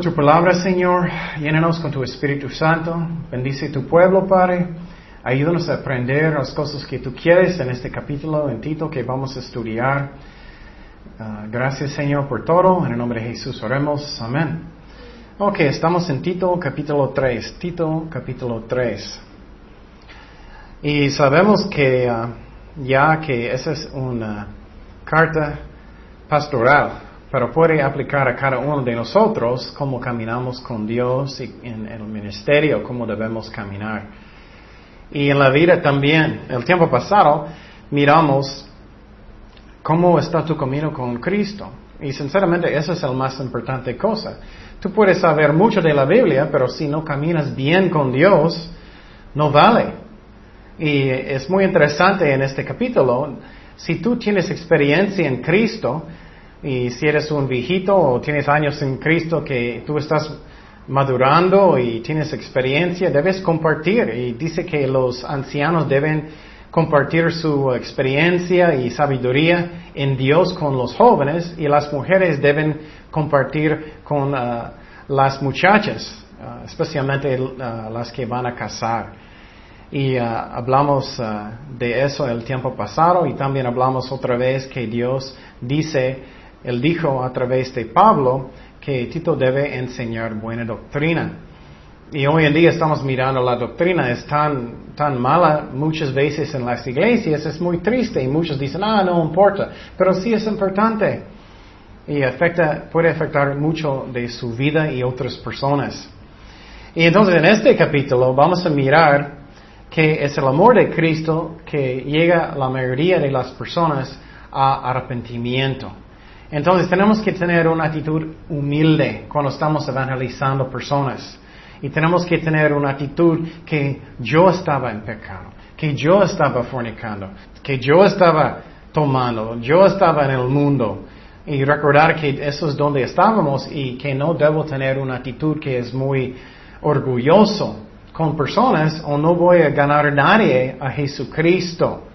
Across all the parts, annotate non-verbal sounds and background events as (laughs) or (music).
tu palabra, Señor. Llénanos con tu Espíritu Santo. Bendice tu pueblo, Padre. Ayúdanos a aprender las cosas que tú quieres en este capítulo en Tito que vamos a estudiar. Ah, gracias, Señor, por todo. En el nombre de Jesús oremos. Amén. Ok, estamos en Tito capítulo 3. Tito capítulo 3. Y sabemos que ah, ya que esa es una carta pastoral pero puede aplicar a cada uno de nosotros cómo caminamos con Dios y en el ministerio, cómo debemos caminar. Y en la vida también, el tiempo pasado, miramos cómo está tu camino con Cristo. Y sinceramente, esa es la más importante cosa. Tú puedes saber mucho de la Biblia, pero si no caminas bien con Dios, no vale. Y es muy interesante en este capítulo, si tú tienes experiencia en Cristo, y si eres un viejito o tienes años en Cristo que tú estás madurando y tienes experiencia, debes compartir. Y dice que los ancianos deben compartir su experiencia y sabiduría en Dios con los jóvenes y las mujeres deben compartir con uh, las muchachas, uh, especialmente uh, las que van a casar. Y hablamos de eso el tiempo pasado y también hablamos otra vez que Dios dice él dijo a través de Pablo que Tito debe enseñar buena doctrina. Y hoy en día estamos mirando la doctrina, es tan, tan mala muchas veces en las iglesias, es muy triste y muchos dicen, ah, no importa, pero sí es importante. Y afecta, puede afectar mucho de su vida y otras personas. Y entonces en este capítulo vamos a mirar que es el amor de Cristo que llega a la mayoría de las personas a arrepentimiento. Entonces tenemos que tener una actitud humilde cuando estamos evangelizando personas. Y tenemos que tener una actitud que yo estaba en pecado, que yo estaba fornicando, que yo estaba tomando, yo estaba en el mundo. Y recordar que eso es donde estábamos y que no debo tener una actitud que es muy orgulloso con personas o no voy a ganar a nadie a Jesucristo.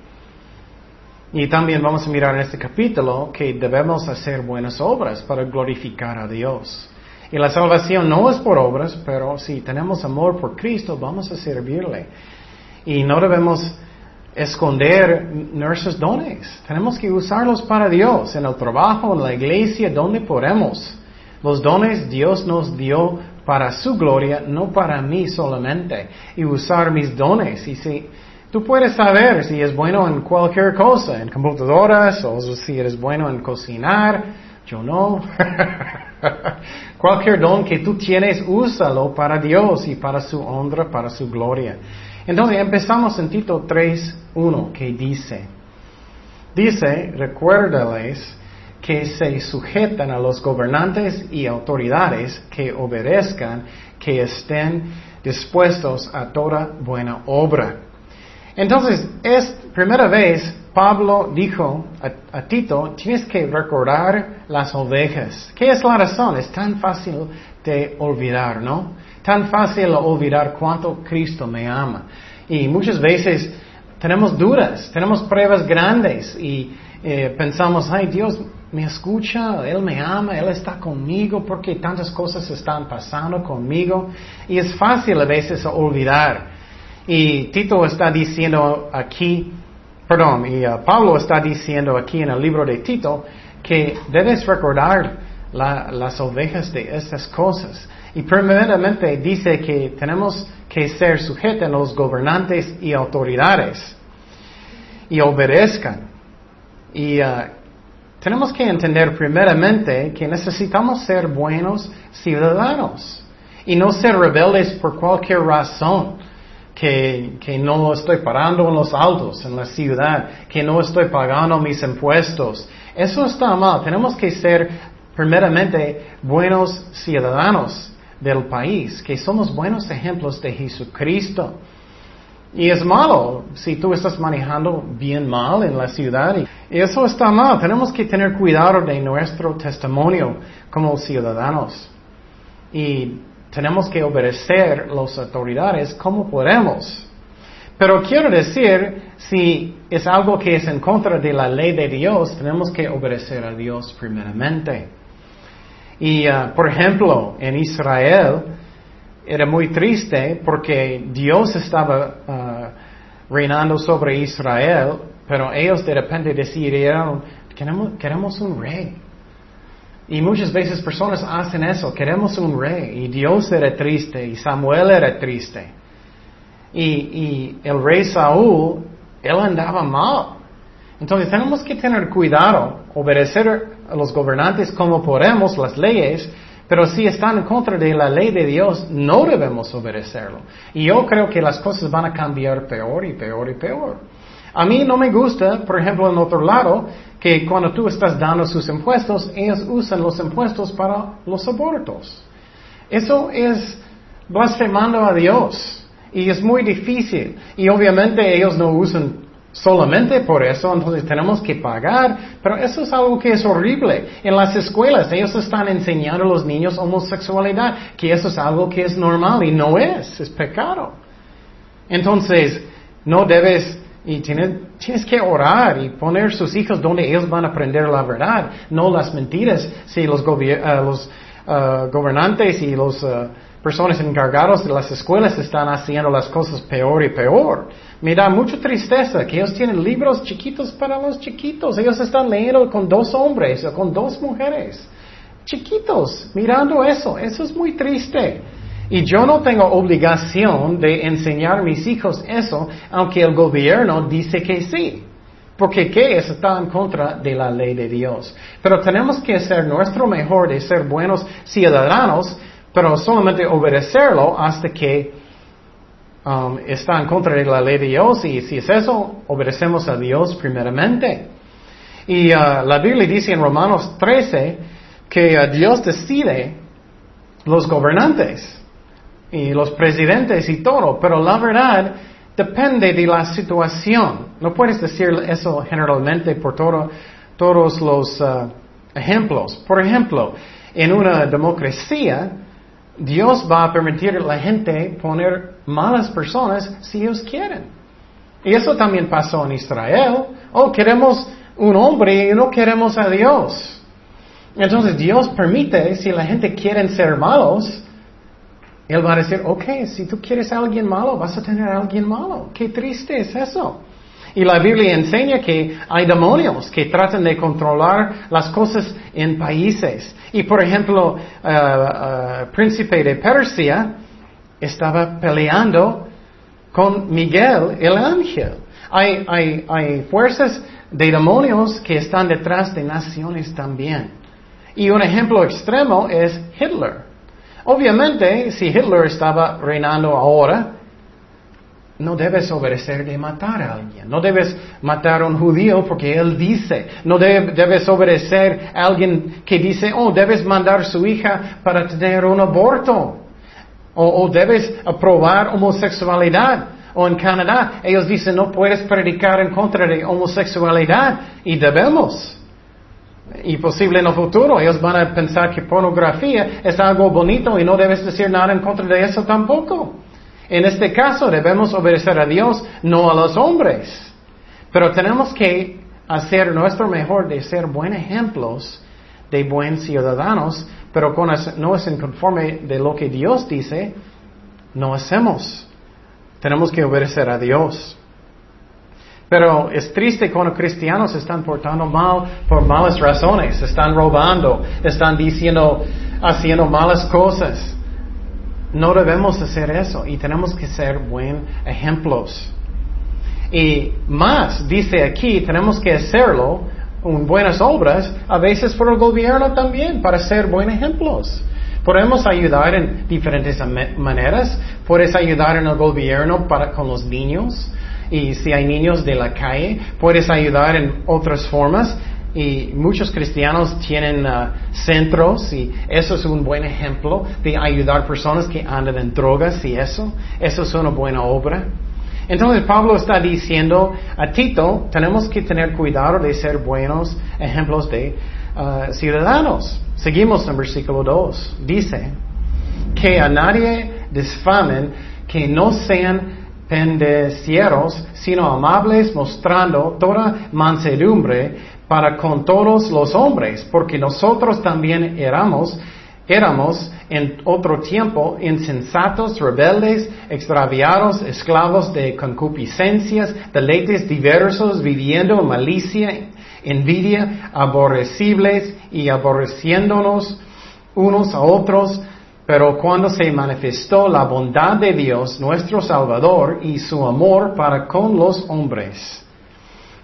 Y también vamos a mirar en este capítulo que debemos hacer buenas obras para glorificar a Dios. Y la salvación no es por obras, pero si tenemos amor por Cristo, vamos a servirle. Y no debemos esconder nuestros dones. Tenemos que usarlos para Dios, en el trabajo, en la iglesia, donde podemos. Los dones Dios nos dio para su gloria, no para mí solamente. Y usar mis dones. Y si Tú puedes saber si es bueno en cualquier cosa, en computadoras, o si eres bueno en cocinar. Yo no. (laughs) cualquier don que tú tienes, úsalo para Dios y para su honra, para su gloria. Entonces empezamos en Tito 3.1 que dice, dice, recuérdales que se sujetan a los gobernantes y autoridades, que obedezcan, que estén dispuestos a toda buena obra entonces, es primera vez Pablo dijo a, Tito, tienes que recordar las ovejas. ¿Qué es la razón? Es tan fácil de olvidar, ¿no? Tan fácil olvidar cuánto Cristo me ama. Y muchas veces tenemos dudas, tenemos pruebas grandes y eh, pensamos, ay Dios me escucha, Él me ama, Él está conmigo porque tantas cosas están pasando conmigo. Y es fácil a veces olvidar. Y Tito está diciendo aquí, perdón, y uh, Pablo está diciendo aquí en el libro de Tito que debes recordar las ovejas de estas cosas. Y primeramente dice que tenemos que ser sujetos a los gobernantes y autoridades y obedezcan. Y uh, tenemos que entender primeramente que necesitamos ser buenos ciudadanos y no ser rebeldes por cualquier razón que, que no estoy parando en los autos en la ciudad, que no estoy pagando mis impuestos. Eso está mal. Tenemos que ser primeramente buenos ciudadanos del país, que somos buenos ejemplos de Jesucristo. Y es malo si tú estás manejando bien mal en la ciudad. Y eso está mal. Tenemos que tener cuidado de nuestro testimonio como ciudadanos. Y tenemos que obedecer las autoridades como podemos. Pero quiero decir, si es algo que es en contra de la ley de Dios, tenemos que obedecer a Dios primeramente. Y, uh, por ejemplo, en Israel era muy triste porque Dios estaba uh, reinando sobre Israel, pero ellos de repente decidieron, queremos, queremos un rey. Y muchas veces personas hacen eso, queremos un rey. Y Dios era triste y Samuel era triste. Y, y el rey Saúl, él andaba mal. Entonces tenemos que tener cuidado, obedecer a los gobernantes como podemos, las leyes, pero si están en contra de la ley de Dios, no debemos obedecerlo. Y yo creo que las cosas van a cambiar peor y peor y peor. A mí no me gusta, por ejemplo, en otro lado, que cuando tú estás dando sus impuestos, ellos usan los impuestos para los abortos. Eso es blasfemando a Dios. Y es muy difícil. Y obviamente ellos no usan solamente por eso, entonces tenemos que pagar, pero eso es algo que es horrible. En las escuelas ellos están enseñando a los niños homosexualidad, que eso es algo que es normal y no es, es pecado. Entonces, no debes, y tienes, tienes que orar y poner sus hijos donde ellos van a aprender la verdad, no las mentiras. Si los, eh, los uh, gobernantes y los uh, personas encargadas de las escuelas están haciendo las cosas peor y peor. Me da mucha tristeza que ellos tienen libros chiquitos para los chiquitos. Ellos están leyendo con dos hombres o con dos mujeres. Chiquitos, mirando eso. Eso es muy triste. Y yo no tengo obligación de enseñar a mis hijos eso, aunque el gobierno dice que sí. Porque ¿qué es? Está en contra de la ley de Dios. Pero tenemos que hacer nuestro mejor de ser buenos ciudadanos pero solamente obedecerlo hasta que um, está en contra de la ley de Dios y si es eso, obedecemos a Dios primeramente. Y uh, la Biblia dice en Romanos 13 que uh, Dios decide los gobernantes y los presidentes y todo, pero la verdad depende de la situación. No puedes decir eso generalmente por todos los uh, ejemplos. Por ejemplo, en una democracia, Dios va a permitir a la gente poner malas personas si ellos quieren. Y eso también pasó en Israel. Oh, queremos un hombre y no queremos a Dios. Entonces Dios permite, si la gente quiere ser malos, Él va a decir, ok, si tú quieres a alguien malo, vas a tener a alguien malo. Qué triste es eso. Y la Biblia enseña que hay demonios que tratan de controlar las cosas en países. Y por ejemplo, uh, uh, príncipe de Persia estaba peleando con Miguel el ángel. Hay fuerzas de demonios que están detrás de naciones también. Y un ejemplo extremo es Hitler. Obviamente, si Hitler estaba reinando ahora, no debes obedecer de matar a alguien. No debes matar a un judío porque él dice. No debes obedecer a alguien que dice, oh, debes mandar a su hija para tener un aborto. O, debes aprobar homosexualidad. O en Canadá, ellos dicen, no puedes predicar en contra de homosexualidad. Y debemos. Y posible en el futuro, ellos van a pensar que pornografía es algo bonito y no debes decir nada en contra de eso tampoco. En este caso debemos obedecer a Dios, no a los hombres. Pero tenemos que hacer nuestro mejor de ser buenos ejemplos de buenos ciudadanos, pero no es en conforme de lo que Dios dice, no hacemos. Tenemos que obedecer a Dios. Pero es triste cuando cristianos se están portando mal por malas razones, están robando, están diciendo, haciendo malas cosas. No debemos hacer eso y tenemos que ser buenos ejemplos. Y más, dice aquí, tenemos que hacerlo en buenas obras, a veces por el gobierno también, para ser buenos ejemplos. Podemos ayudar en diferentes maneras. Puedes ayudar en el gobierno para, con los niños. Y si hay niños de la calle, puedes ayudar en otras formas y muchos cristianos tienen uh, centros y eso es un buen ejemplo de ayudar personas que andan en drogas y eso. Eso es una buena obra. Entonces Pablo está diciendo a Tito, tenemos que tener cuidado de ser buenos ejemplos de uh, ciudadanos. Seguimos en versículo 2. Dice que a nadie desfamen, que no sean pendecieros, sino amables, mostrando toda mansedumbre para con todos los hombres, porque nosotros también éramos, éramos en otro tiempo insensatos, rebeldes, extraviados, esclavos de concupiscencias, deleites diversos, viviendo en malicia, envidia, aborrecibles y aborreciéndonos unos a otros, pero cuando se manifestó la bondad de Dios, nuestro Salvador, y su amor para con los hombres.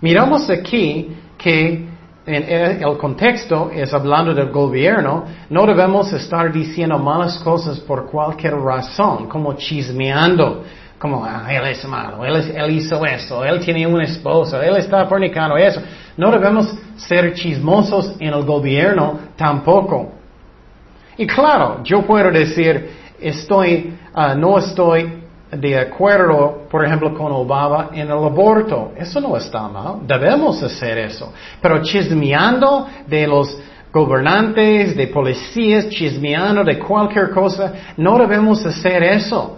Miramos aquí que en el contexto es hablando del gobierno, no debemos estar diciendo malas cosas por cualquier razón, como chismeando, como ah, él es malo, él, él hizo eso, él tiene una esposa, él está fornicando eso. No debemos ser chismosos en el gobierno tampoco. Y claro, yo puedo decir, estoy, ah, no estoy de acuerdo, por ejemplo, con Obama en el aborto. Eso no está mal. Debemos hacer eso. Pero chismeando de los gobernantes, de policías, chismeando de cualquier cosa, no debemos hacer eso.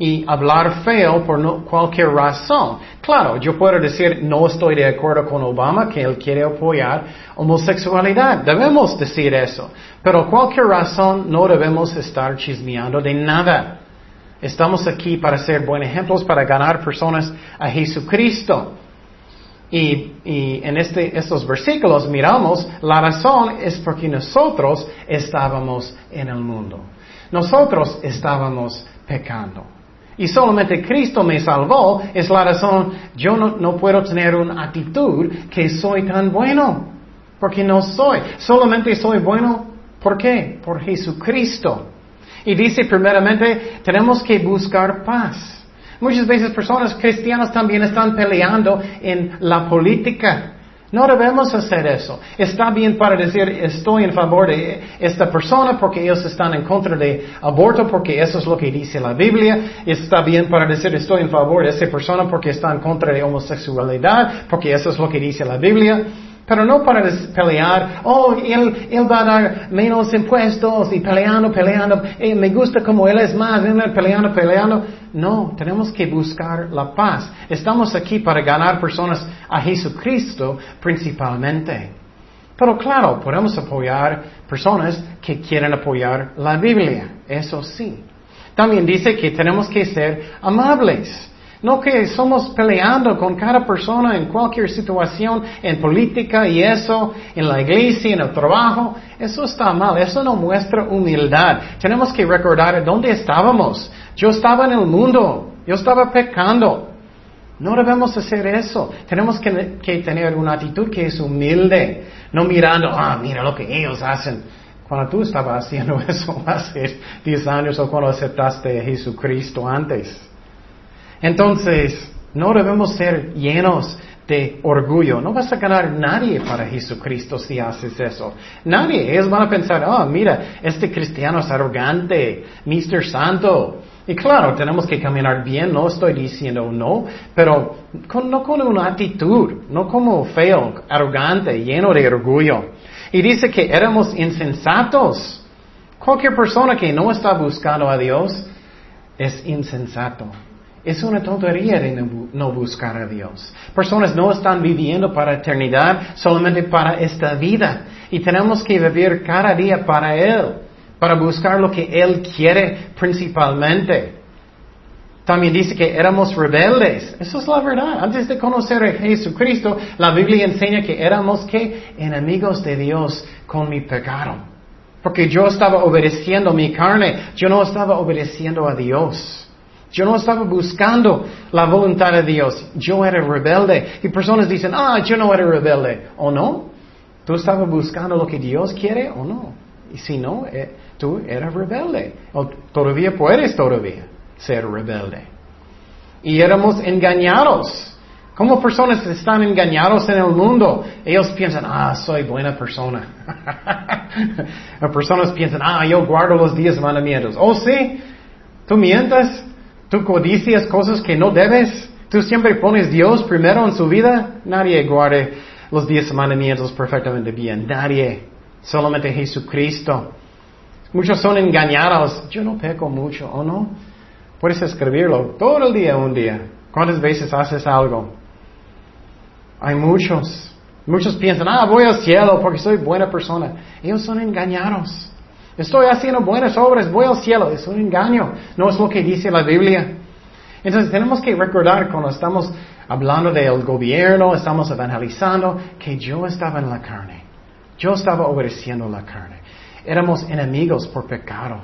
Y hablar feo por cualquier razón. Claro, yo puedo decir, no estoy de acuerdo con Obama, que él quiere apoyar homosexualidad. Debemos decir eso. Pero cualquier razón no debemos estar chismeando de nada. Estamos aquí para ser buenos ejemplos, para ganar personas a Jesucristo. Y, en este, estos versículos miramos, la razón es porque nosotros estábamos en el mundo. Nosotros estábamos pecando. Y solamente Cristo me salvó, es la razón, yo no, no puedo tener una actitud que soy tan bueno. Porque no soy. Solamente soy bueno, ¿por qué? Por Jesucristo. Y dice primeramente, tenemos que buscar paz. Muchas veces personas cristianas también están peleando en la política. No debemos hacer eso. Está bien para decir estoy en favor de esta persona porque ellos están en contra de aborto porque eso es lo que dice la Biblia. Está bien para decir estoy en favor de esta persona porque está en contra de homosexualidad porque eso es lo que dice la Biblia. Pero no para pelear, oh, él, va a dar menos impuestos y peleando, peleando, eh, me gusta como él es más, peleando, peleando. No, tenemos que buscar la paz. Estamos aquí para ganar personas a Jesucristo principalmente. Pero claro, podemos apoyar personas que quieren apoyar la Biblia, eso sí. También dice que tenemos que ser amables. No que somos peleando con cada persona en cualquier situación, en política y eso, en la iglesia, en el trabajo. Eso está mal, eso no muestra humildad. Tenemos que recordar dónde estábamos. Yo estaba en el mundo, yo estaba pecando. No debemos hacer eso. Tenemos que, tener una actitud que es humilde, no mirando, ah, mira lo que ellos hacen. Cuando tú estabas haciendo (laughs) eso hace 10 años o cuando aceptaste a Jesucristo antes. Entonces, no debemos ser llenos de orgullo. No vas a ganar nadie para Jesucristo si haces eso. Nadie. Ellos van a pensar, oh, mira, este cristiano es arrogante, Mr. Santo. Y claro, tenemos que caminar bien, no estoy diciendo no, pero no con una actitud, no como feo, arrogante, lleno de orgullo. Y dice que éramos insensatos. Cualquier persona que no está buscando a Dios es insensato. Es una tontería de no buscar a Dios. Personas no están viviendo para eternidad, solamente para esta vida. Y tenemos que vivir cada día para Él, para buscar lo que Él quiere principalmente. También dice que éramos rebeldes. Eso es la verdad. Antes de conocer a Jesucristo, la Biblia enseña que éramos que enemigos de Dios con mi pecado. Porque yo estaba obedeciendo mi carne, yo no estaba obedeciendo a Dios. Yo no estaba buscando la voluntad de Dios. Yo era rebelde. Y personas dicen, ah, yo no era rebelde. ¿O no? ¿Tú estabas buscando lo que Dios quiere o no? Y si no, eh, tú eras rebelde. O todavía puedes todavía ser rebelde. Y éramos engañados. ¿Cómo personas están engañados en el mundo? Ellos piensan, ah, soy buena persona. (laughs) personas piensan, ah, yo guardo los diez mandamientos. Oh, sí, tú mientas. Tú codicias cosas que no debes. Tú siempre pones Dios primero en su vida. Nadie guarde los diez mandamientos perfectamente bien. Nadie. Solamente Jesucristo. Muchos son engañados. Yo no peco mucho, ¿o no? Puedes escribirlo todo el día, un día. ¿Cuántas veces haces algo? Hay muchos. Muchos piensan, ah, voy al cielo porque soy buena persona. Ellos son engañados. Estoy haciendo buenas obras, voy al cielo. Es un engaño. No es lo que dice la Biblia. Entonces tenemos que recordar cuando estamos hablando del gobierno, estamos evangelizando, que yo estaba en la carne. Yo estaba obedeciendo la carne. Éramos enemigos por pecado.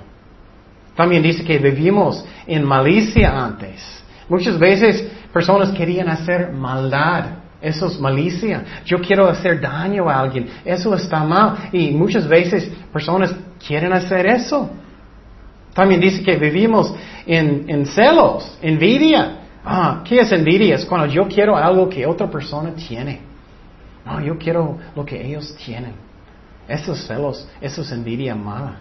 También dice que vivimos en malicia antes. Muchas veces personas querían hacer maldad. Eso es malicia. Yo quiero hacer daño a alguien. Eso está mal. Y muchas veces personas quieren hacer eso. También dice que vivimos en, celos, envidia. Ah, ¿qué es envidia? Es cuando yo quiero algo que otra persona tiene. No, yo quiero lo que ellos tienen. Esos celos, eso es envidia mala.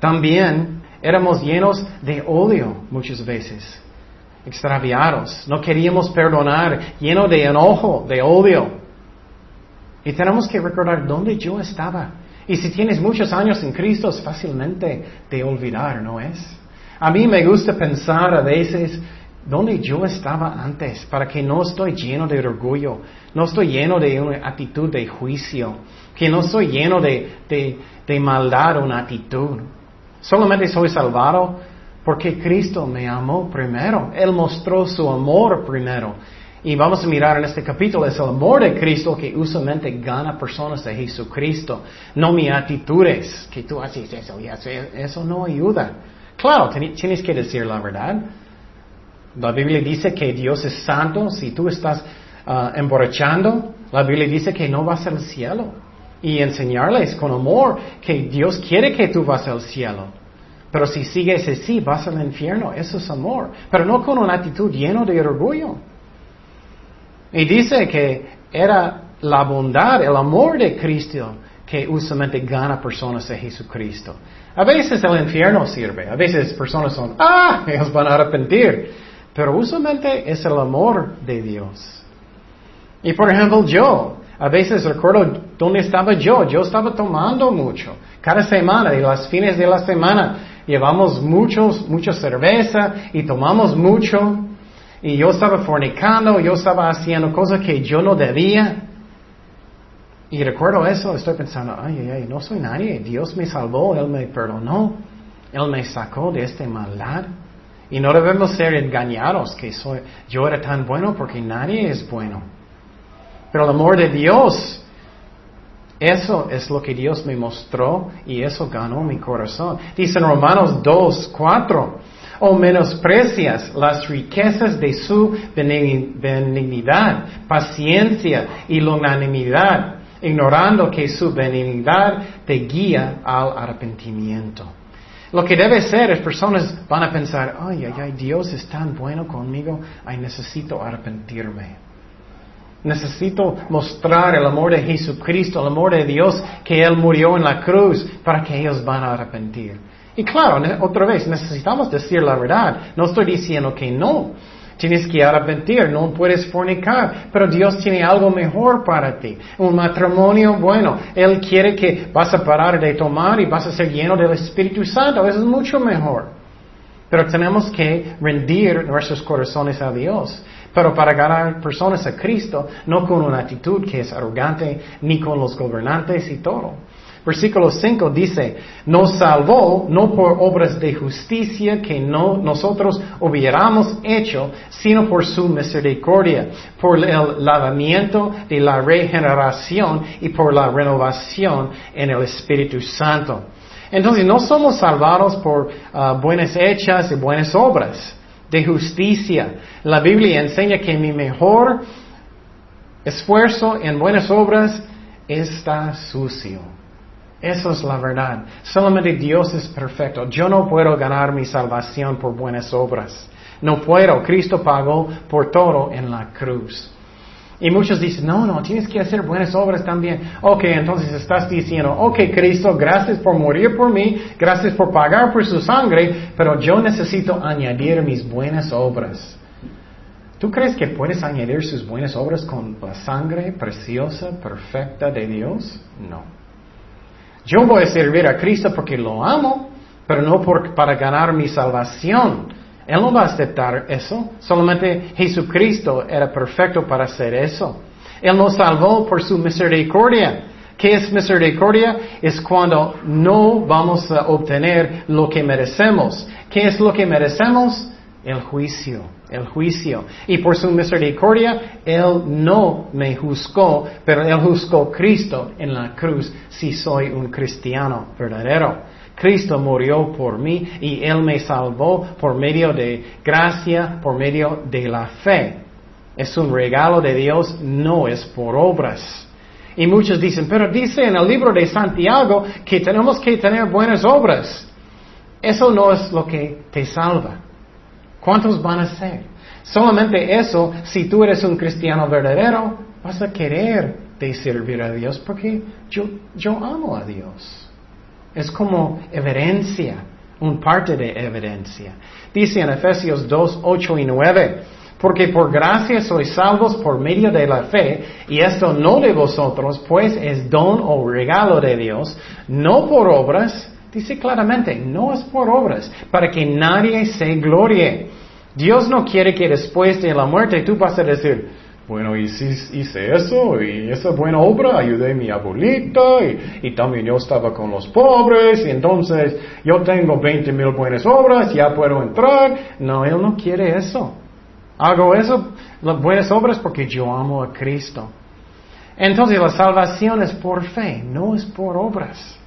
También éramos llenos de odio muchas veces, extraviados. No queríamos perdonar, lleno de enojo, de odio. Y tenemos que recordar dónde yo estaba. Y si tienes muchos años en Cristo es fácilmente de olvidar, ¿no es? A mí me gusta pensar a veces dónde yo estaba antes, para que no estoy lleno de orgullo, no estoy lleno de una actitud de juicio, que no estoy lleno de, de, de maldad, una actitud. Solamente soy salvado porque Cristo me amó primero. Él mostró su amor primero. Y vamos a mirar en este capítulo, es el amor de Cristo que usualmente gana personas de Jesucristo, no mis actitudes, que tú haces eso y eso no ayuda. Claro, tienes que decir la verdad. La Biblia dice que Dios es santo, si tú estás uh, emborrachando, la Biblia dice que no vas al cielo. Y enseñarles con amor que Dios quiere que tú vas al cielo. Pero si sigues así, vas al infierno. Eso es amor. Pero no con una actitud llena de orgullo. Y dice que era la bondad, el amor de Cristo que usualmente gana personas de Jesucristo. A veces el infierno sirve, a veces personas son, ah, ellos van a arrepentir, pero usualmente es el amor de Dios. Y por ejemplo yo, a veces recuerdo dónde estaba yo, yo estaba tomando mucho, cada semana, y las fines de la semana, llevamos muchos, mucha cerveza y tomamos mucho. Y yo estaba fornicando, yo estaba haciendo cosas que yo no debía. Y recuerdo eso, estoy pensando, ay, ay, ay, no soy nadie, Dios me salvó, Él me perdonó, Él me sacó de este maldad. Y no debemos ser engañados que soy, yo era tan bueno porque nadie es bueno. Pero el amor de Dios, eso es lo que Dios me mostró y eso ganó mi corazón. Dice en Romanos 2, 4, o menosprecias las riquezas de su benignidad, paciencia y longanimidad, ignorando que su benignidad te guía al arrepentimiento. Lo que debe ser es personas van a pensar, ay, ay, ay, Dios es tan bueno conmigo, ay, necesito arrepentirme. Necesito mostrar el amor de Jesucristo, el amor de Dios, que Él murió en la cruz para que ellos van a arrepentir. Y claro, otra vez, necesitamos decir la verdad. No estoy diciendo que no. Tienes que arrepentir, no puedes fornicar, pero Dios tiene algo mejor para ti. Un matrimonio bueno. Él quiere que vas a parar de tomar y vas a ser lleno del Espíritu Santo. Eso es mucho mejor. Pero tenemos que rendir nuestros corazones a Dios. Pero para ganar personas a Cristo, no con una actitud que es arrogante, ni con los gobernantes y todo. Versículo 5 dice, nos salvó no por obras de justicia que no nosotros hubiéramos hecho, sino por su misericordia, por el lavamiento de la regeneración y por la renovación en el Espíritu Santo. Entonces no somos salvados por ah, buenas hechas y buenas obras de justicia. La Biblia enseña que mi mejor esfuerzo en buenas obras está sucio. Eso es la verdad. Solamente Dios es perfecto. Yo no puedo ganar mi salvación por buenas obras. No puedo. Cristo pagó por todo en la cruz. Y muchos dicen, no, no, tienes que hacer buenas obras también. Ok, entonces estás diciendo, ok, Cristo, gracias por morir por mí, gracias por pagar por su sangre, pero yo necesito añadir mis buenas obras. ¿Tú crees que puedes añadir sus buenas obras con la sangre preciosa, perfecta de Dios? No. Yo voy a servir a Cristo porque lo amo, pero no para ganar mi salvación. Él no va a aceptar eso. Solamente Jesucristo era perfecto para hacer eso. Él nos salvó por su misericordia. ¿Qué es misericordia? Es cuando no vamos a obtener lo que merecemos. ¿Qué es lo que merecemos? El juicio, el juicio. Y por su misericordia, Él no me juzgó, pero Él juzgó Cristo en la cruz si soy un cristiano verdadero. Cristo murió por mí y Él me salvó por medio de gracia, por medio de la fe. Es un regalo de Dios, no es por obras. Y muchos dicen, pero dice en el libro de Santiago que tenemos que tener buenas obras. Eso no es lo que te salva. ¿Cuántos van a ser? Solamente eso, si tú eres un cristiano verdadero, vas a querer de servir a Dios porque yo, yo amo a Dios. Es como evidencia, un parte de evidencia. Dice en Efesios 2, 8 y 9, porque por gracia sois salvos por medio de la fe, y esto no de vosotros, pues es don o regalo de Dios, no por obras, dice claramente, no es por obras, para que nadie se glorie. Dios no quiere que después de la muerte tú vas a decir, bueno, hice, hice eso y esa buena obra, ayudé a mi abuelita y, y, también yo estaba con los pobres y entonces yo tengo 20 mil buenas obras, ya puedo entrar. No, Él no quiere eso. Hago eso, las buenas obras porque yo amo a Cristo. Entonces la salvación es por fe, no es por obras.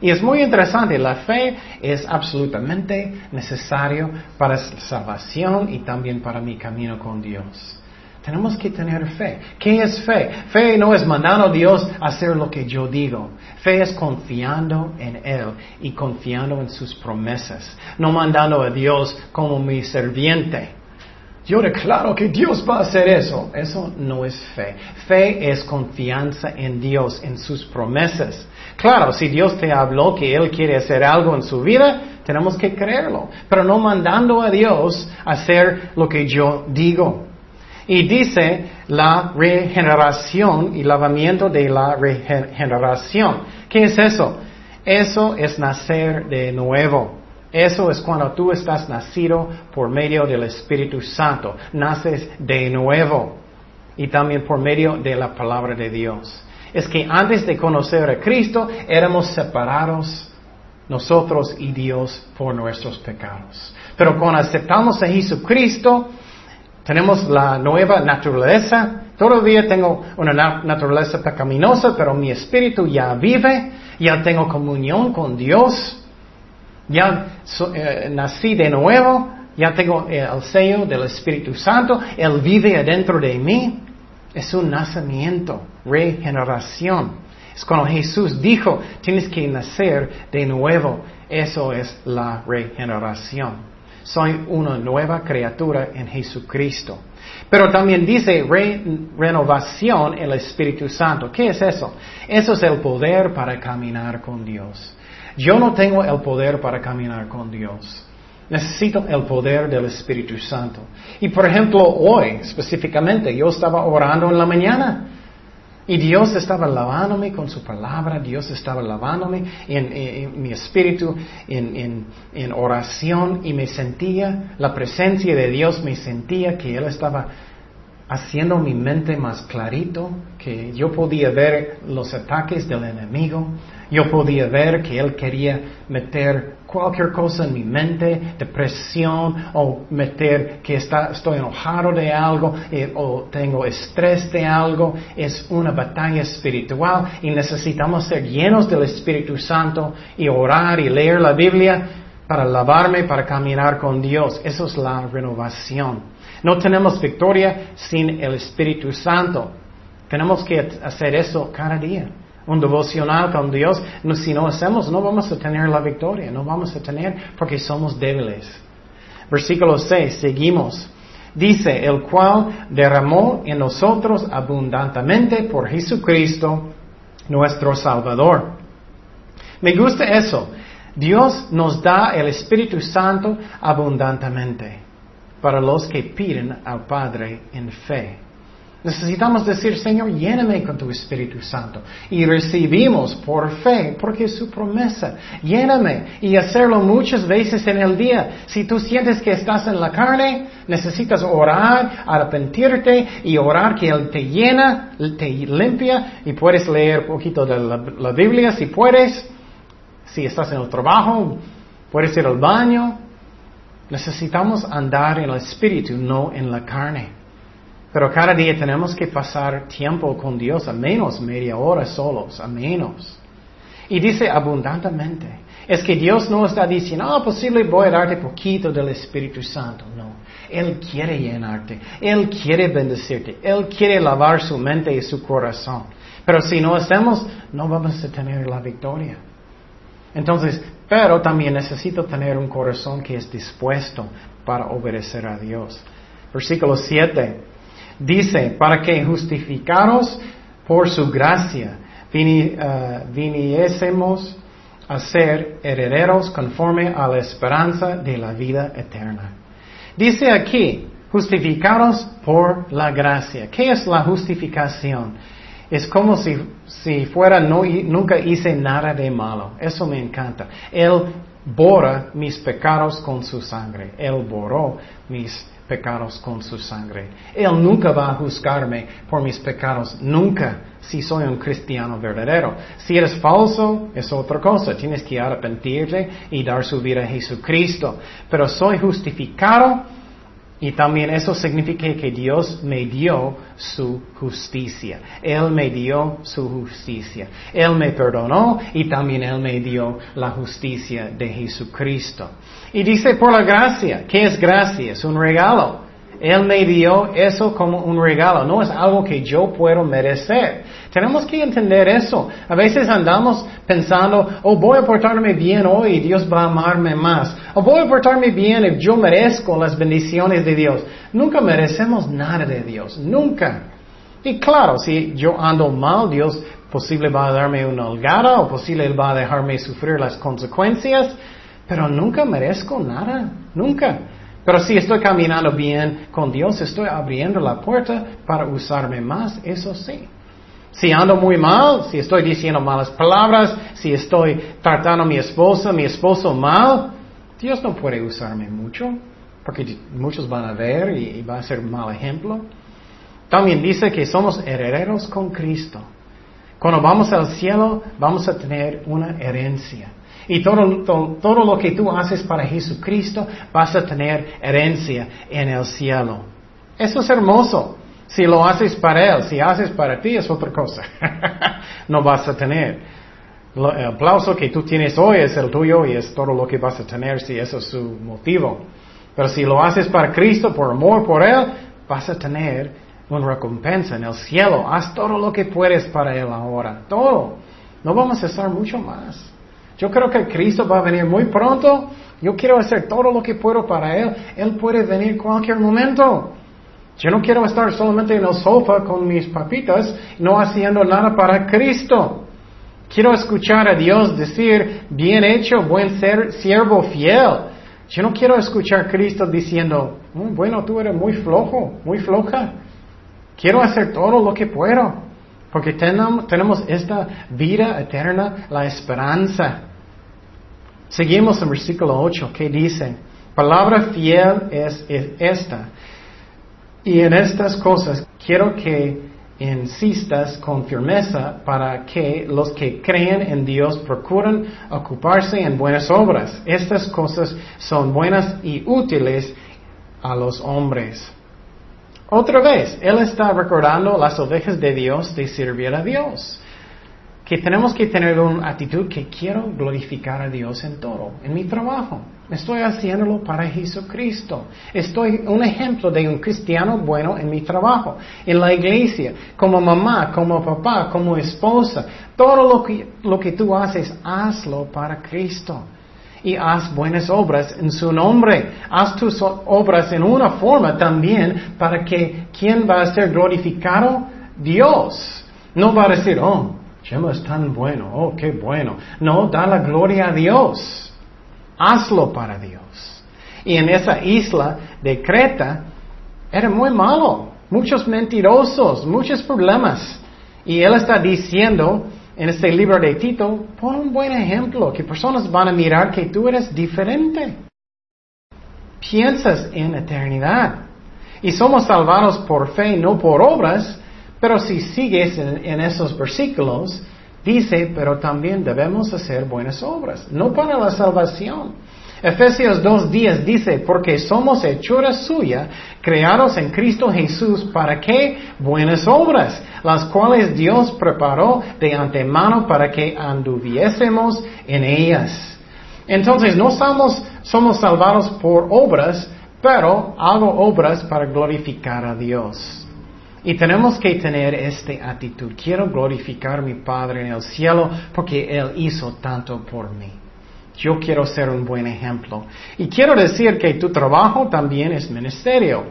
Y es muy interesante, la fe es absolutamente necesario para salvación y también para mi camino con Dios. Tenemos que tener fe. ¿Qué es fe? Fe no es mandando a Dios a hacer lo que yo digo. Fe es confiando en Él y confiando en sus promesas. No mandando a Dios como mi serviente. Yo declaro que Dios va a hacer eso. Eso no es fe. Fe es confianza en Dios, en sus promesas. Claro, si Dios te habló que Él quiere hacer algo en su vida, tenemos que creerlo. Pero no mandando a Dios a hacer lo que yo digo. Y dice la regeneración y lavamiento de la regeneración. ¿Qué es eso? Eso es nacer de nuevo. Eso es cuando tú estás nacido por medio del Espíritu Santo. Naces de nuevo. Y también por medio de la palabra de Dios. Es que antes de conocer a Cristo éramos separados nosotros y Dios por nuestros pecados. Pero cuando aceptamos a Jesucristo, tenemos la nueva naturaleza. Todavía tengo una naturaleza pecaminosa, pero mi espíritu ya vive, ya tengo comunión con Dios, ya eh, nací de nuevo, ya tengo eh, el sello del Espíritu Santo, Él vive adentro de mí. Es un nacimiento, regeneración. Es cuando Jesús dijo, tienes que nacer de nuevo. Eso es la regeneración. Soy una nueva criatura en Jesucristo. Pero también dice renovación en el Espíritu Santo. ¿Qué es eso? Eso es el poder para caminar con Dios. Yo no tengo el poder para caminar con Dios. Necesito el poder del Espíritu Santo. Y por ejemplo, hoy específicamente, yo estaba orando en la mañana. Y Dios estaba lavándome con su palabra, Dios estaba lavándome en, mi espíritu, en, en, oración, y me sentía la presencia de Dios, me sentía que Él estaba haciendo mi mente más clarito, que yo podía ver los ataques del enemigo, yo podía ver que él quería meter cualquier cosa en mi mente, depresión, o meter que estoy enojado de algo, eh, o tengo estrés de algo. Es una batalla espiritual y necesitamos ser llenos del Espíritu Santo y orar y leer la Biblia para lavarme, para caminar con Dios. Eso es la renovación. No tenemos victoria sin el Espíritu Santo. Tenemos que hacer eso cada día un devocional con Dios, si no hacemos, no vamos a tener la victoria, no vamos a tener porque somos débiles. Versículo 6, seguimos. Dice, el cual derramó en nosotros abundantemente por Jesucristo, nuestro Salvador. Me gusta eso. Dios nos da el Espíritu Santo abundantemente para los que piden al Padre en fe. Necesitamos decir, Señor, lléname con tu Espíritu Santo. Y recibimos por fe, porque es su promesa. Lléname y hacerlo muchas veces en el día. Si tú sientes que estás en la carne, necesitas orar, arrepentirte y orar que Él te llena, te limpia y puedes leer un poquito de la, la Biblia si puedes. Si estás en el trabajo, puedes ir al baño. Necesitamos andar en el Espíritu, no en la carne. Pero cada día tenemos que pasar tiempo con Dios, a menos media hora solos, a menos. Y dice abundantemente. Es que Dios no está diciendo, ah, posible voy a darte poquito del Espíritu Santo. No. Él quiere llenarte. Él quiere bendecirte. Él quiere lavar su mente y su corazón. Pero si no hacemos, no vamos a tener la victoria. Entonces, pero también necesito tener un corazón que es dispuesto para obedecer a Dios. Versículo 7. Dice, para que justificaros por su gracia, eh, viniésemos a ser herederos conforme a la esperanza de la vida eterna. Dice aquí, justificaros por la gracia. ¿Qué es la justificación? Es como si, si fuera, nunca hice nada de malo. Eso me encanta. Él borra mis pecados con su sangre. Él borró mis pecados con su sangre. Él nunca va a juzgarme por mis pecados, nunca, si soy un cristiano verdadero. Si eres falso, es otra cosa. Tienes que arrepentirte y dar su vida a Jesucristo. Pero soy justificado y también eso significa que Dios me dio su justicia. Él me dio su justicia. Él me perdonó y también Él me dio la justicia de Jesucristo. Y dice por la gracia. ¿Qué es gracia? Es un regalo. Él me dio eso como un regalo, no es algo que yo puedo merecer. Tenemos que entender eso. A veces andamos pensando, oh, voy a portarme bien hoy y Dios va a amarme más. O voy a portarme bien y yo merezco las bendiciones de Dios. Nunca merecemos nada de Dios, nunca. Y claro, si yo ando mal, Dios posible va a darme una holgada o posible Él va a dejarme sufrir las consecuencias, pero nunca merezco nada, nunca. Pero si estoy caminando bien con Dios, estoy abriendo la puerta para usarme más, eso sí. Si ando muy mal, si estoy diciendo malas palabras, si estoy tratando a mi esposa, mi esposo mal, Dios no puede usarme mucho, porque muchos van a ver y, va a ser mal ejemplo. También dice que somos herederos con Cristo. Cuando vamos al cielo, vamos a tener una herencia. Y todo, todo, lo que tú haces para Jesucristo vas a tener herencia en el cielo. Eso es hermoso. Si lo haces para Él, si haces para ti es otra cosa. (laughs) no vas a tener. El aplauso que tú tienes hoy es el tuyo y es todo lo que vas a tener si eso es su motivo. Pero si lo haces para Cristo, por amor por Él, vas a tener una recompensa en el cielo. Haz todo lo que puedes para Él ahora. Todo. No vamos a estar mucho más. Yo creo que Cristo va a venir muy pronto. Yo quiero hacer todo lo que puedo para Él. Él puede venir cualquier momento. Yo no quiero estar solamente en el sofá con mis papitas, no haciendo nada para Cristo. Quiero escuchar a Dios decir, bien hecho, buen ser, siervo fiel. Yo no quiero escuchar a Cristo diciendo, mm, bueno, tú eres muy flojo, muy floja. Quiero hacer todo lo que puedo, porque tenemos esta vida eterna, la esperanza. Seguimos en versículo 8, que dice, palabra fiel es, esta. Y en estas cosas quiero que insistas con firmeza para que los que creen en Dios procuren ocuparse en buenas obras. Estas cosas son buenas y útiles a los hombres. Otra vez, Él está recordando las ovejas de Dios de servir a Dios que tenemos que tener una actitud que quiero glorificar a Dios en todo, en mi trabajo. Estoy haciéndolo para Jesucristo. Estoy un ejemplo de un cristiano bueno en mi trabajo, en la iglesia, como mamá, como papá, como esposa. Todo lo que, lo que tú haces, hazlo para Cristo. Y haz buenas obras en su nombre. Haz tus obras en una forma también para que ¿quién va a ser glorificado? Dios. No va a decir, oh, Chema es tan bueno, oh, qué bueno. No, da la gloria a Dios. Hazlo para Dios. Y en esa isla de Creta era muy malo. muchos mentirosos, muchos problemas. Y él está diciendo en este libro de Tito, pon un buen ejemplo, que personas van a mirar que tú eres diferente. Piensas en eternidad. Y somos salvados por fe, no por obras, pero si sigues en, esos versículos, dice, pero también debemos hacer buenas obras, no para la salvación. Efesios 2.10 dice, porque somos hechura suya, creados en Cristo Jesús, ¿para qué? Buenas obras, las cuales Dios preparó de antemano para que anduviésemos en ellas. Entonces, no somos, somos salvados por obras, pero hago obras para glorificar a Dios. Y tenemos que tener esta actitud. Quiero glorificar a mi Padre en el cielo porque Él hizo tanto por mí. Yo quiero ser un buen ejemplo. Y quiero decir que tu trabajo también es ministerio.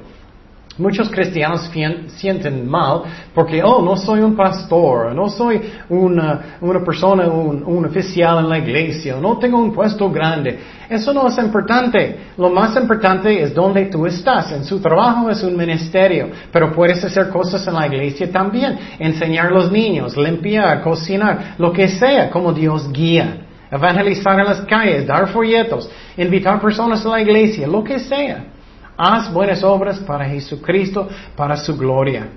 Muchos cristianos sienten mal porque, oh, no soy un pastor, no soy una, persona, un, un, oficial en la iglesia, no tengo un puesto grande. Eso no es importante. Lo más importante es donde tú estás. En su trabajo es un ministerio, pero puedes hacer cosas en la iglesia también. Enseñar a los niños, limpiar, cocinar, lo que sea, como Dios guía. Evangelizar en las calles, dar folletos, invitar personas a la iglesia, lo que sea. Haz buenas obras para Jesucristo, para su gloria.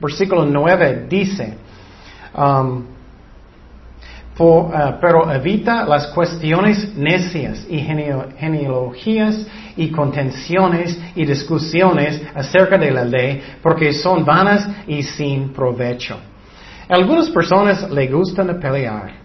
Versículo 9 dice, um, uh, pero evita las cuestiones necias y genealogías y contenciones y discusiones acerca de la ley, porque son vanas y sin provecho. algunas personas le gustan pelear.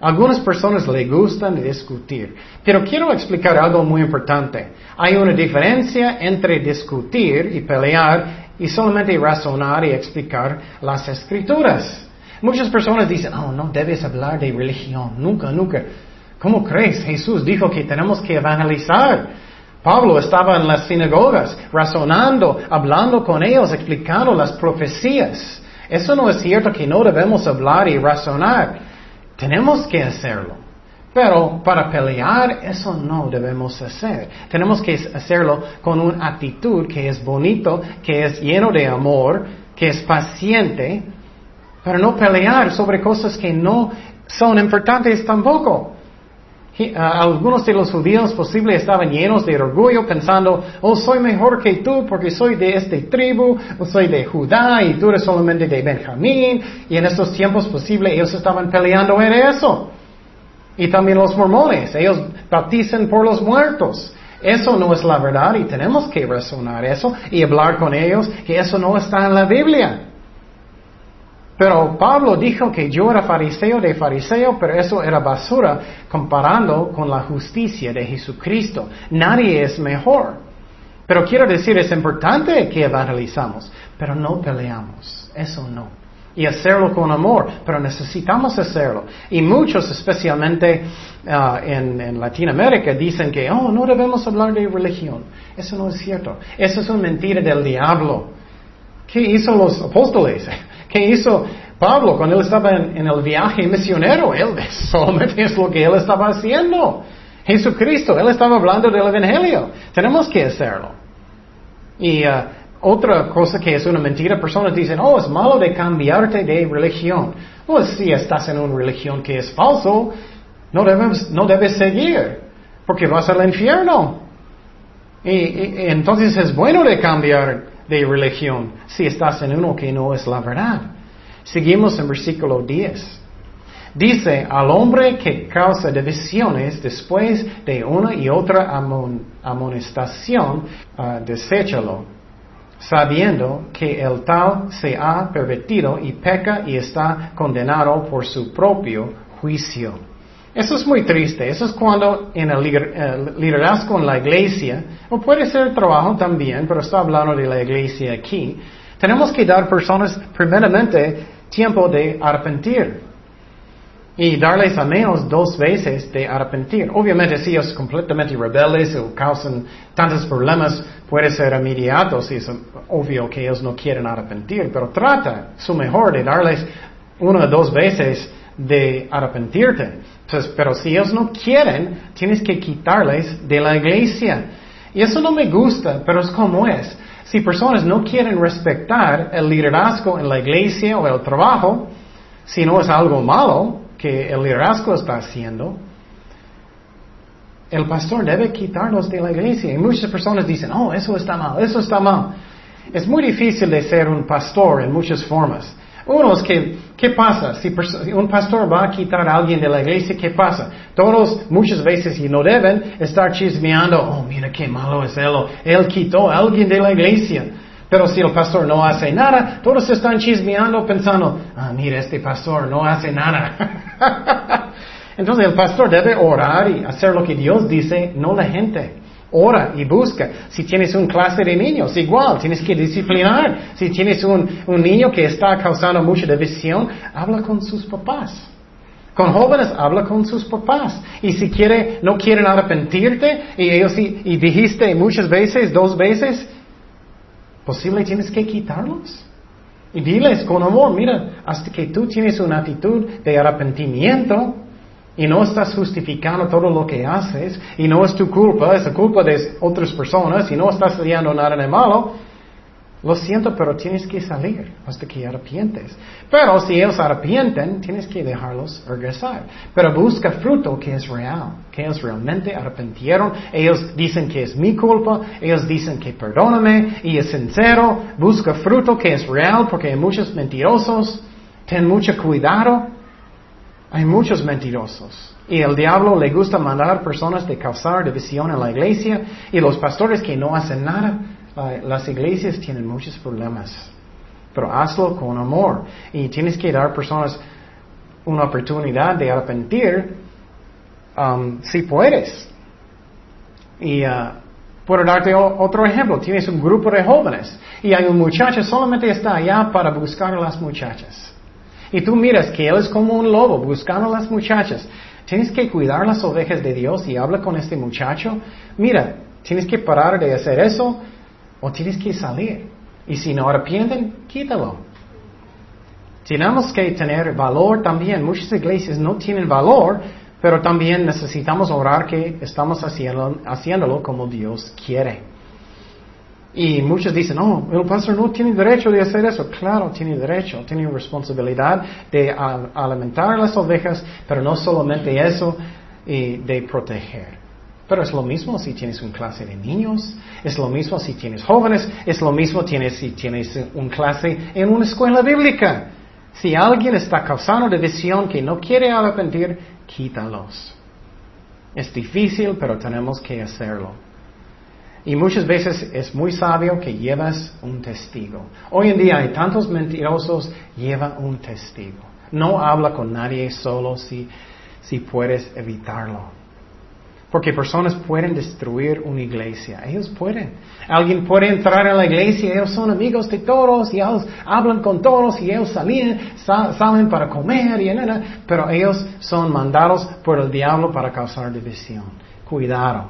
Algunas personas le gustan discutir, pero quiero explicar algo muy importante. Hay una diferencia entre discutir y pelear y solamente razonar y explicar las escrituras. Muchas personas dicen, oh, no debes hablar de religión, nunca, nunca. ¿Cómo crees? Jesús dijo que tenemos que evangelizar. Pablo estaba en las sinagogas, razonando, hablando con ellos, explicando las profecías. Eso no es cierto que no debemos hablar y razonar. Tenemos que hacerlo. Pero para pelear eso no debemos hacer. Tenemos que hacerlo con una actitud que es bonito, que es lleno de amor, que es paciente, pero no pelear sobre cosas que no son importantes tampoco. Algunos de los judíos posible estaban llenos de orgullo pensando, oh, soy mejor que tú porque soy de este tribu, soy de Judá y tú eres solamente de Benjamín. Y en estos tiempos posible ellos estaban peleando en eso. Y también los mormones, ellos bautizan por los muertos. Eso no es la verdad y tenemos que razonar eso y hablar con ellos que eso no está en la Biblia. Pero Pablo dijo que yo era fariseo de fariseo, pero eso era basura comparando con la justicia de Jesucristo. Nadie es mejor. Pero quiero decir, es importante que evangelizamos, pero no peleamos. Eso no. Y hacerlo con amor, pero necesitamos hacerlo. Y muchos, especialmente uh, en, en, Latinoamérica, dicen que, oh, no debemos hablar de religión. Eso no es cierto. Eso es una mentira del diablo. ¿Qué hizo los apóstoles? ¿Qué hizo Pablo cuando él estaba en, el viaje misionero? Él (laughs) solamente es lo que él estaba haciendo. Jesucristo, él estaba hablando del Evangelio. Tenemos que hacerlo. Y uh, otra cosa que es una mentira, personas dicen, oh, es malo de cambiarte de religión. Pues si estás en una religión que es falso, no debes, no debes seguir, porque vas al infierno. y entonces es bueno de cambiar de religión si estás en uno que no es la verdad. Seguimos en versículo 10. Dice, al hombre que causa divisiones después de una y otra amonestación, uh, deséchalo, sabiendo que el tal se ha pervertido y peca y está condenado por su propio juicio. Eso es muy triste. Eso es cuando en el liderazgo en la iglesia, o puede ser el trabajo también, pero está hablando de la iglesia aquí, tenemos que dar personas primeramente tiempo de arrepentir. Y darles al menos dos veces de arrepentir. Obviamente si ellos completamente rebeldes o causan tantos problemas, puede ser inmediato si es obvio que ellos no quieren arrepentir, pero trata su mejor de darles una o dos veces de arrepentirte. Entonces, pero si ellos no quieren, tienes que quitarles de la iglesia. Y eso no me gusta, pero es como es. Si personas no quieren respetar el liderazgo en la iglesia o el trabajo, si no es algo malo que el liderazgo está haciendo, el pastor debe quitarlos de la iglesia. Y muchas personas dicen, oh, eso está mal, eso está mal. Es muy difícil de ser un pastor en muchas formas. Uno es que, ¿qué pasa? Si un pastor va a quitar a alguien de la iglesia, ¿qué pasa? Todos muchas veces y no deben estar chismeando, oh, mira qué malo es él, él quitó a alguien de la iglesia. Pero si el pastor no hace nada, todos están chismeando pensando, ah, mira, este pastor no hace nada. (laughs) Entonces el pastor debe orar y hacer lo que Dios dice, no la gente. Ora y busca. Si tienes un clase de niños, igual, tienes que disciplinar. Si tienes un, un niño que está causando mucha división, habla con sus papás. Con jóvenes, habla con sus papás. Y si quiere, no quieren arrepentirte, y ellos y, dijiste muchas veces, dos veces, posible tienes que quitarlos. Y diles con amor, mira, hasta que tú tienes una actitud de arrepentimiento, y no estás justificando todo lo que haces y no es tu culpa, es la culpa de otras personas y no estás haciendo nada de malo, lo siento, pero tienes que salir hasta que arrepientes. Pero si ellos arrepienten, tienes que dejarlos regresar. Pero busca fruto que es real, que ellos realmente arrepentieron. Ellos dicen que es mi culpa, ellos dicen que perdóname y es sincero. Busca fruto que es real porque hay muchos mentirosos. Ten mucho cuidado hay muchos mentirosos. Y el diablo le gusta mandar personas de causar división en la iglesia y los pastores que no hacen nada. Las iglesias tienen muchos problemas. Pero hazlo con amor. Y tienes que dar personas una oportunidad de arrepentir um, si puedes. Y uh, puedo darte otro ejemplo. Tienes un grupo de jóvenes y hay un muchacho solamente está allá para buscar a las muchachas. Y tú miras que él es como un lobo buscando a las muchachas. Tienes que cuidar las ovejas de Dios y habla con este muchacho. Mira, tienes que parar de hacer eso o tienes que salir. Y si no arrepienten, quítalo. Tenemos que tener valor también. Muchas iglesias no tienen valor, pero también necesitamos orar que estamos haciéndolo como Dios quiere. Y muchos dicen, no, el pastor no tiene derecho de hacer eso. Claro, tiene derecho, tiene responsabilidad de alimentar las ovejas, pero no solamente eso, y de proteger. Pero es lo mismo si tienes una clase de niños, es lo mismo si tienes jóvenes, es lo mismo si tienes una clase en una escuela bíblica. Si alguien está causando división que no quiere arrepentir, quítalos. Es difícil, pero tenemos que hacerlo. Y muchas veces es muy sabio que llevas un testigo. Hoy en día hay tantos mentirosos, lleva un testigo. No habla con nadie solo si, si puedes evitarlo. Porque personas pueden destruir una iglesia. Ellos pueden. Alguien puede entrar en la iglesia, ellos son amigos de todos y ellos hablan con todos y ellos salen, salen para comer y nada. Pero ellos son mandados por el diablo para causar división. Cuidado,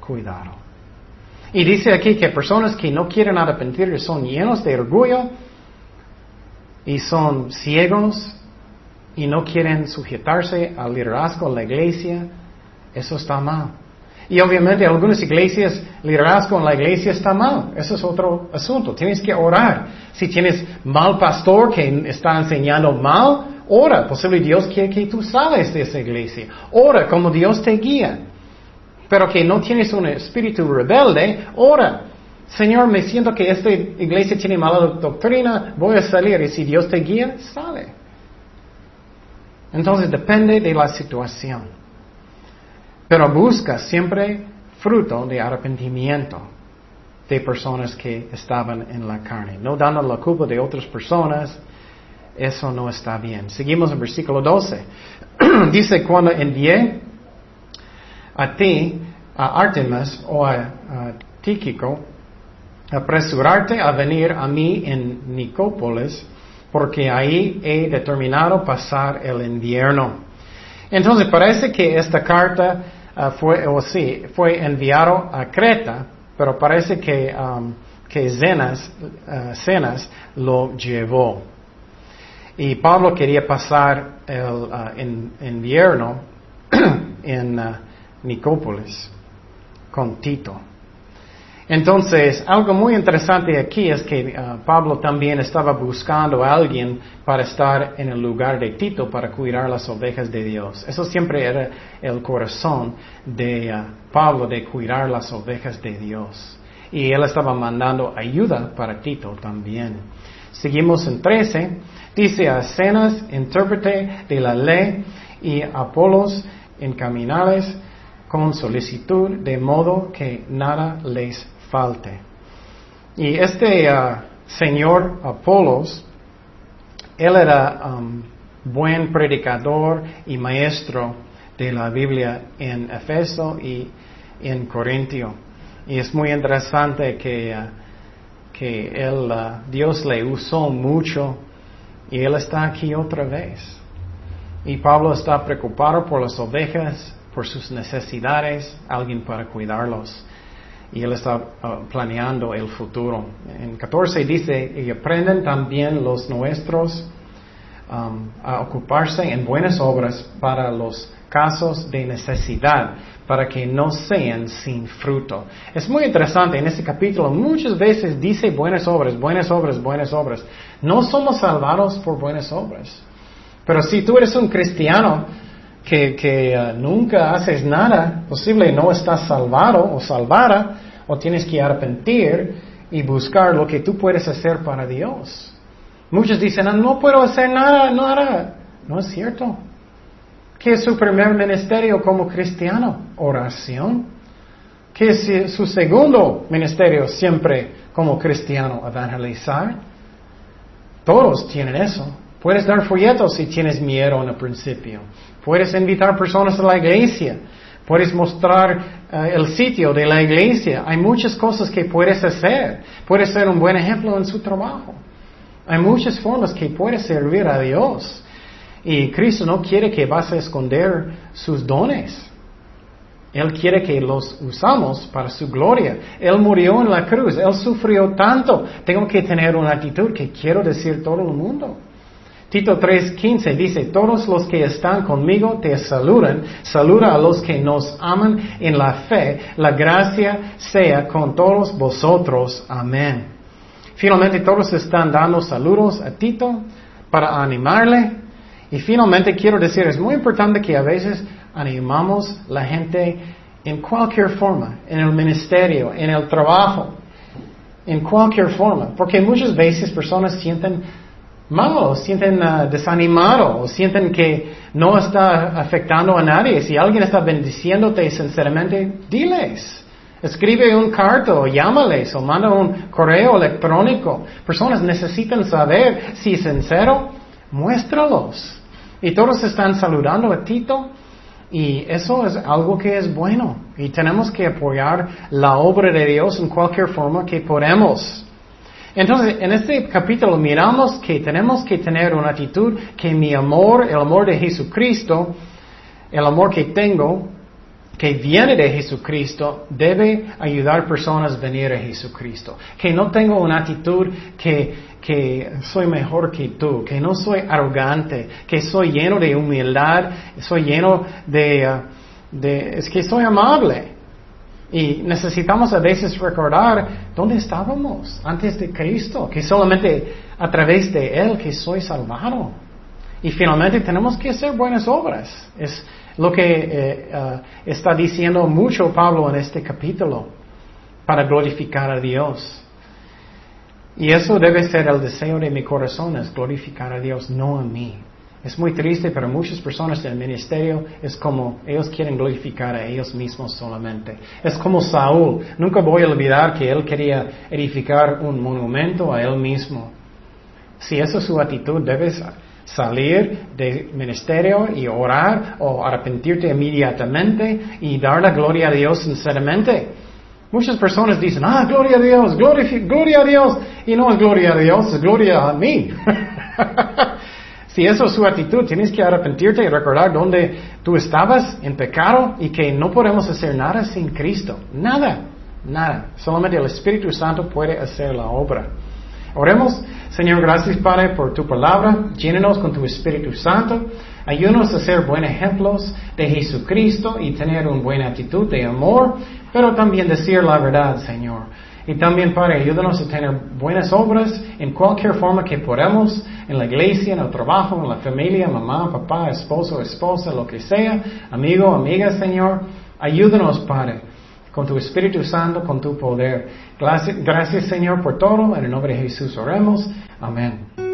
cuidado. Y dice aquí que personas que no quieren arrepentir son llenos de orgullo y son ciegos y no quieren sujetarse al liderazgo de la iglesia. Eso está mal. Y obviamente en algunas iglesias, liderazgo en la iglesia está mal. Eso es otro asunto. Tienes que orar. Si tienes mal pastor que está enseñando mal, ora. Posible Dios quiere que tú sales de esa iglesia. Ora como Dios te guía pero que no tienes un espíritu rebelde, ora. Señor, me siento que esta iglesia tiene mala doctrina, voy a salir y si Dios te guía, sale. Entonces depende de la situación. Pero busca siempre fruto de arrepentimiento de personas que estaban en la carne, no dando la culpa de otras personas. Eso no está bien. Seguimos en versículo 12. (clears throat) Dice, cuando envié a ti, a Artemas o a, Tíquico, apresurarte a venir a mí en Nicópolis, porque ahí he determinado pasar el invierno. Entonces parece que esta carta ah, fue, o sí, fue enviado a Creta, pero parece que, um, que Zenas, uh, Cenas lo llevó. Y Pablo quería pasar el ah, invierno (clears throat) en Nicópolis con Tito. Entonces, algo muy interesante aquí es que uh, Pablo también estaba buscando a alguien para estar en el lugar de Tito para cuidar las ovejas de Dios. Eso siempre era el corazón de uh, Pablo, de cuidar las ovejas de Dios. Y él estaba mandando ayuda para Tito también. Seguimos en 13. Dice a intérprete de la ley, y Apolos, encaminales con solicitud, de modo que nada les falte. Y este uh, señor Apolos, él era um, buen predicador y maestro de la Biblia en Efeso y en Corintio. Y es muy interesante que, uh, que él, uh, Dios le usó mucho y él está aquí otra vez. Y Pablo está preocupado por las ovejas, por sus necesidades, alguien para cuidarlos y él está uh, planeando el futuro. En 14 dice, y aprenden también los nuestros um, a ocuparse en buenas obras para los casos de necesidad, para que no sean sin fruto. Es muy interesante, en este capítulo muchas veces dice buenas obras, buenas obras, buenas obras. No somos salvados por buenas obras. Pero si tú eres un cristiano, que, uh, nunca haces nada, posible no estás salvado o salvada, o tienes que arrepentir y buscar lo que tú puedes hacer para Dios. Muchos dicen, ah, no puedo hacer nada, nada. No es cierto. ¿Qué es su primer ministerio como cristiano? Oración. ¿Qué es su segundo ministerio siempre como cristiano? Evangelizar. Todos tienen eso. Puedes dar folletos si tienes miedo en el principio. Puedes invitar personas a la iglesia. Puedes mostrar eh, el sitio de la iglesia. Hay muchas cosas que puedes hacer. Puedes ser un buen ejemplo en su trabajo. Hay muchas formas que puedes servir a Dios. Y Cristo no quiere que vas a esconder sus dones. Él quiere que los usamos para su gloria. Él murió en la cruz. Él sufrió tanto. Tengo que tener una actitud que quiero decir todo el mundo. Tito 3:15 dice, todos los que están conmigo te saludan, saluda a los que nos aman en la fe, la gracia sea con todos vosotros. Amén. Finalmente todos están dando saludos a Tito para animarle. Y finalmente quiero decir, es muy importante que a veces animamos la gente en cualquier forma, en el ministerio, en el trabajo, en cualquier forma, porque muchas veces personas sienten malos, sienten uh, desanimados, sienten que no está afectando a nadie. Si alguien está bendiciéndote sinceramente, diles. Escribe un carta o llámales o manda un correo electrónico. Personas necesitan saber si es sincero, muéstralos. Y todos están saludando a Tito y eso es algo que es bueno. Y tenemos que apoyar la obra de Dios en cualquier forma que podemos. Entonces, en este capítulo miramos que tenemos que tener una actitud que mi amor, el amor de Jesucristo, el amor que tengo, que viene de Jesucristo, debe ayudar personas a venir a Jesucristo. Que no tengo una actitud que, que soy mejor que tú, que no soy arrogante, que soy lleno de humildad, soy lleno de, uh, de es que soy amable. Y necesitamos a veces recordar dónde estábamos antes de Cristo, que solamente a través de Él que soy salvado. Y finalmente tenemos que hacer buenas obras. Es lo que eh, eh, está diciendo mucho Pablo en este capítulo para glorificar a Dios. Y eso debe ser el deseo de mi corazón, es glorificar a Dios, no a mí. Es muy triste, pero muchas personas del ministerio es como ellos quieren glorificar a ellos mismos solamente. Es como Saúl. Nunca voy a olvidar que él quería edificar un monumento a él mismo. Si esa es su actitud, debes salir del ministerio y orar o arrepentirte inmediatamente y dar la gloria a Dios sinceramente. Muchas personas dicen, ah, gloria a Dios, gloria, a Dios. Y no es gloria a Dios, es gloria a mí. (laughs) Si eso es su actitud, tienes que arrepentirte y recordar dónde tú estabas en pecado y que no podemos hacer nada sin Cristo. Nada, nada. Solamente el Espíritu Santo puede hacer la obra. Oremos, Señor, gracias Padre por tu palabra. Llénenos con tu Espíritu Santo. Ayúdanos a ser buenos ejemplos de Jesucristo y tener una buena actitud de amor, pero también decir la verdad, Señor. Y también, Padre, ayúdanos a tener buenas obras en cualquier forma que podamos, en la iglesia, en el trabajo, en la familia, mamá, papá, esposo, esposa, lo que sea, amigo, amiga, Señor. Ayúdanos, Padre, con tu Espíritu Santo, con tu poder. Gracias, gracias, Señor, por todo. En el nombre de Jesús oremos. Amén.